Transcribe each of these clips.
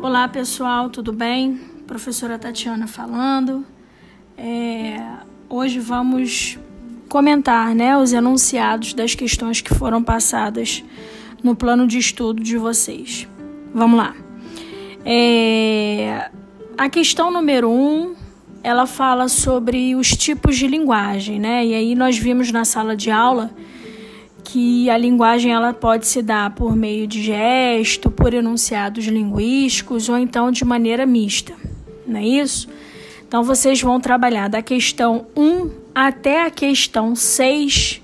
Olá pessoal, tudo bem? Professora Tatiana falando. É, hoje vamos comentar né, os enunciados das questões que foram passadas no plano de estudo de vocês. Vamos lá. É, a questão número um, ela fala sobre os tipos de linguagem, né? E aí nós vimos na sala de aula que a linguagem ela pode se dar por meio de gesto, por enunciados linguísticos ou então de maneira mista, não é isso? Então vocês vão trabalhar da questão 1 até a questão 6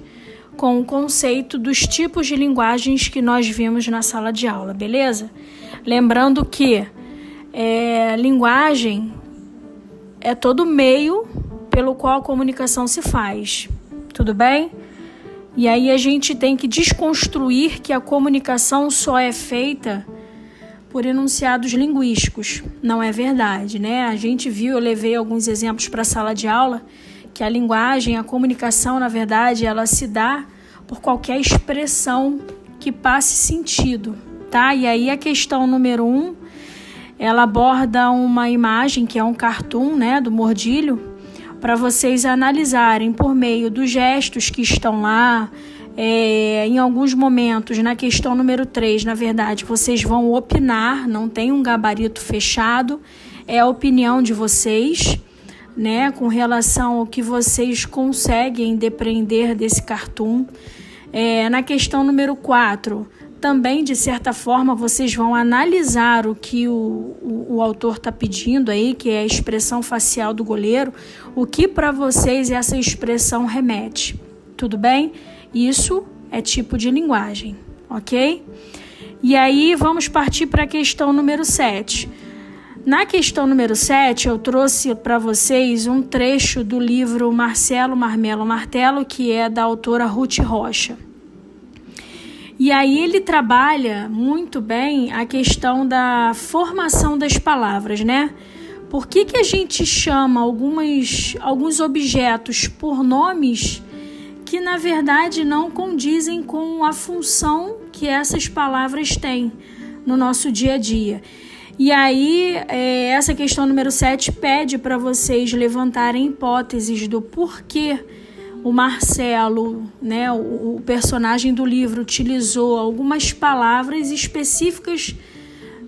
com o conceito dos tipos de linguagens que nós vimos na sala de aula, beleza? Lembrando que é, linguagem é todo meio pelo qual a comunicação se faz, tudo bem? E aí a gente tem que desconstruir que a comunicação só é feita por enunciados linguísticos. Não é verdade, né? A gente viu, eu levei alguns exemplos para a sala de aula, que a linguagem, a comunicação, na verdade, ela se dá por qualquer expressão que passe sentido, tá? E aí a questão número um, ela aborda uma imagem que é um cartoon, né, do mordilho, para vocês analisarem por meio dos gestos que estão lá. É, em alguns momentos, na questão número 3, na verdade, vocês vão opinar, não tem um gabarito fechado, é a opinião de vocês, né, com relação ao que vocês conseguem depreender desse cartoon. É, na questão número 4, também, de certa forma, vocês vão analisar o que o, o, o autor está pedindo aí, que é a expressão facial do goleiro, o que para vocês essa expressão remete. Tudo bem? Isso é tipo de linguagem, ok? E aí vamos partir para a questão número 7. Na questão número 7, eu trouxe para vocês um trecho do livro Marcelo Marmelo Martelo, que é da autora Ruth Rocha. E aí ele trabalha muito bem a questão da formação das palavras, né? Por que, que a gente chama algumas, alguns objetos por nomes que na verdade não condizem com a função que essas palavras têm no nosso dia a dia? E aí, é, essa questão número 7 pede para vocês levantarem hipóteses do porquê o Marcelo, né, o, o personagem do livro, utilizou algumas palavras específicas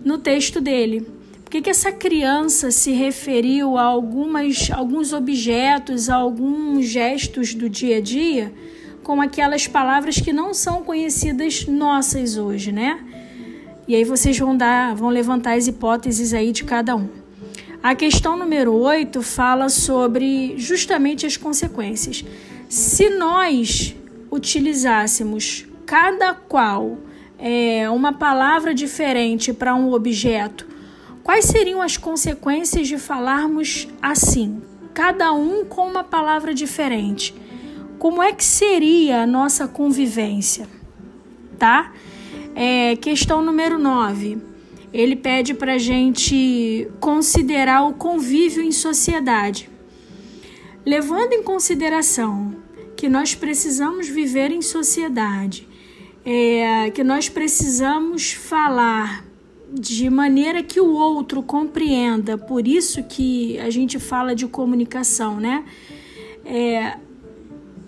no texto dele. Por que, que essa criança se referiu a algumas, alguns objetos, a alguns gestos do dia a dia com aquelas palavras que não são conhecidas nossas hoje, né? E aí vocês vão dar, vão levantar as hipóteses aí de cada um. A questão número 8 fala sobre justamente as consequências. Se nós utilizássemos cada qual é, uma palavra diferente para um objeto, quais seriam as consequências de falarmos assim, cada um com uma palavra diferente? Como é que seria a nossa convivência? Tá? É, questão número 9. Ele pede para a gente considerar o convívio em sociedade. Levando em consideração que nós precisamos viver em sociedade, é, que nós precisamos falar de maneira que o outro compreenda, por isso que a gente fala de comunicação, né? É,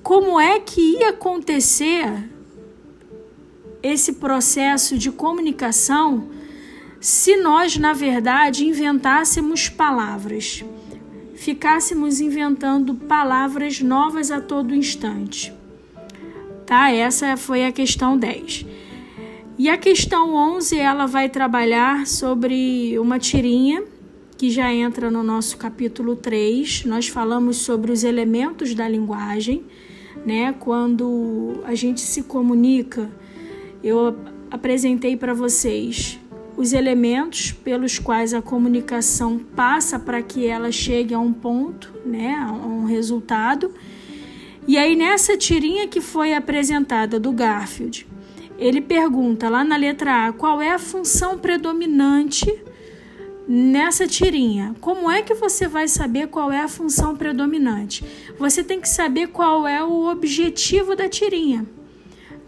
como é que ia acontecer esse processo de comunicação se nós, na verdade, inventássemos palavras? Ficássemos inventando palavras novas a todo instante. Tá? Essa foi a questão 10. E a questão 11, ela vai trabalhar sobre uma tirinha que já entra no nosso capítulo 3. Nós falamos sobre os elementos da linguagem, né? Quando a gente se comunica, eu apresentei para vocês os elementos pelos quais a comunicação passa para que ela chegue a um ponto, né, a um resultado. E aí nessa tirinha que foi apresentada do Garfield, ele pergunta lá na letra A qual é a função predominante nessa tirinha. Como é que você vai saber qual é a função predominante? Você tem que saber qual é o objetivo da tirinha.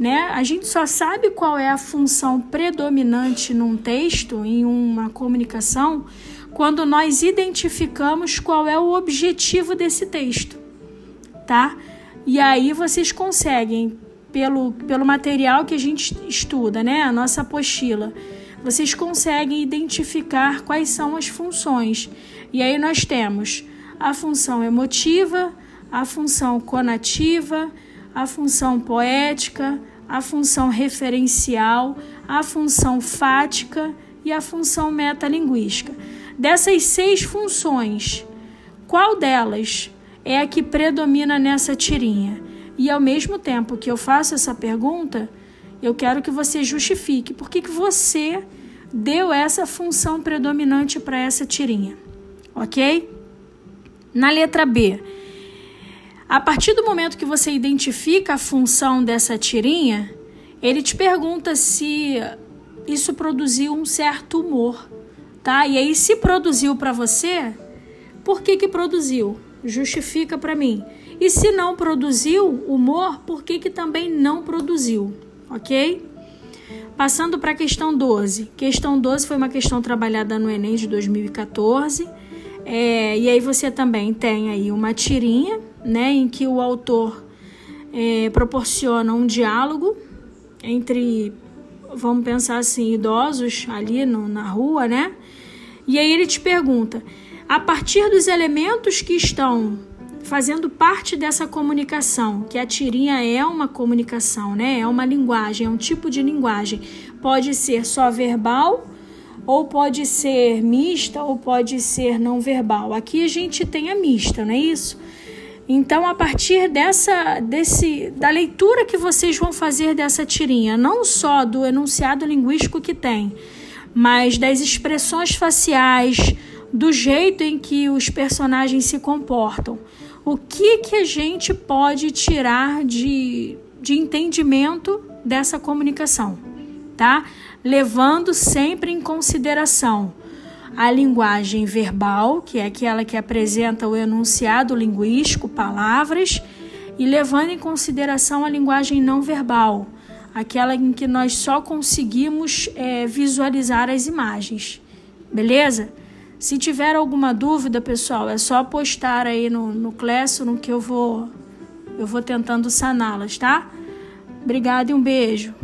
Né? A gente só sabe qual é a função predominante num texto, em uma comunicação, quando nós identificamos qual é o objetivo desse texto, tá? E aí vocês conseguem, pelo, pelo material que a gente estuda, né? A nossa apostila, vocês conseguem identificar quais são as funções. E aí nós temos a função emotiva, a função conativa, a função poética, a função referencial, a função fática e a função metalinguística. Dessas seis funções, qual delas é a que predomina nessa tirinha? E ao mesmo tempo que eu faço essa pergunta, eu quero que você justifique por que, que você deu essa função predominante para essa tirinha, ok? Na letra B, a partir do momento que você identifica a função dessa tirinha, ele te pergunta se isso produziu um certo humor tá? E aí se produziu para você, por que que produziu? Justifica para mim. E se não produziu humor, por que que também não produziu? OK? Passando para a questão 12. Questão 12 foi uma questão trabalhada no Enem de 2014. É, e aí você também tem aí uma tirinha, né, em que o autor é, proporciona um diálogo entre, vamos pensar assim, idosos ali no, na rua, né? E aí ele te pergunta: a partir dos elementos que estão fazendo parte dessa comunicação, que a tirinha é uma comunicação, né? É uma linguagem, é um tipo de linguagem. Pode ser só verbal, ou pode ser mista, ou pode ser não verbal. Aqui a gente tem a mista, não é isso? Então, a partir dessa, desse, da leitura que vocês vão fazer dessa tirinha, não só do enunciado linguístico que tem, mas das expressões faciais, do jeito em que os personagens se comportam. O que, que a gente pode tirar de, de entendimento dessa comunicação, tá? Levando sempre em consideração a linguagem verbal, que é aquela que apresenta o enunciado linguístico, palavras, e levando em consideração a linguagem não verbal, aquela em que nós só conseguimos é, visualizar as imagens. Beleza? Se tiver alguma dúvida, pessoal, é só postar aí no, no Classroom que eu vou, eu vou tentando saná-las, tá? Obrigada e um beijo.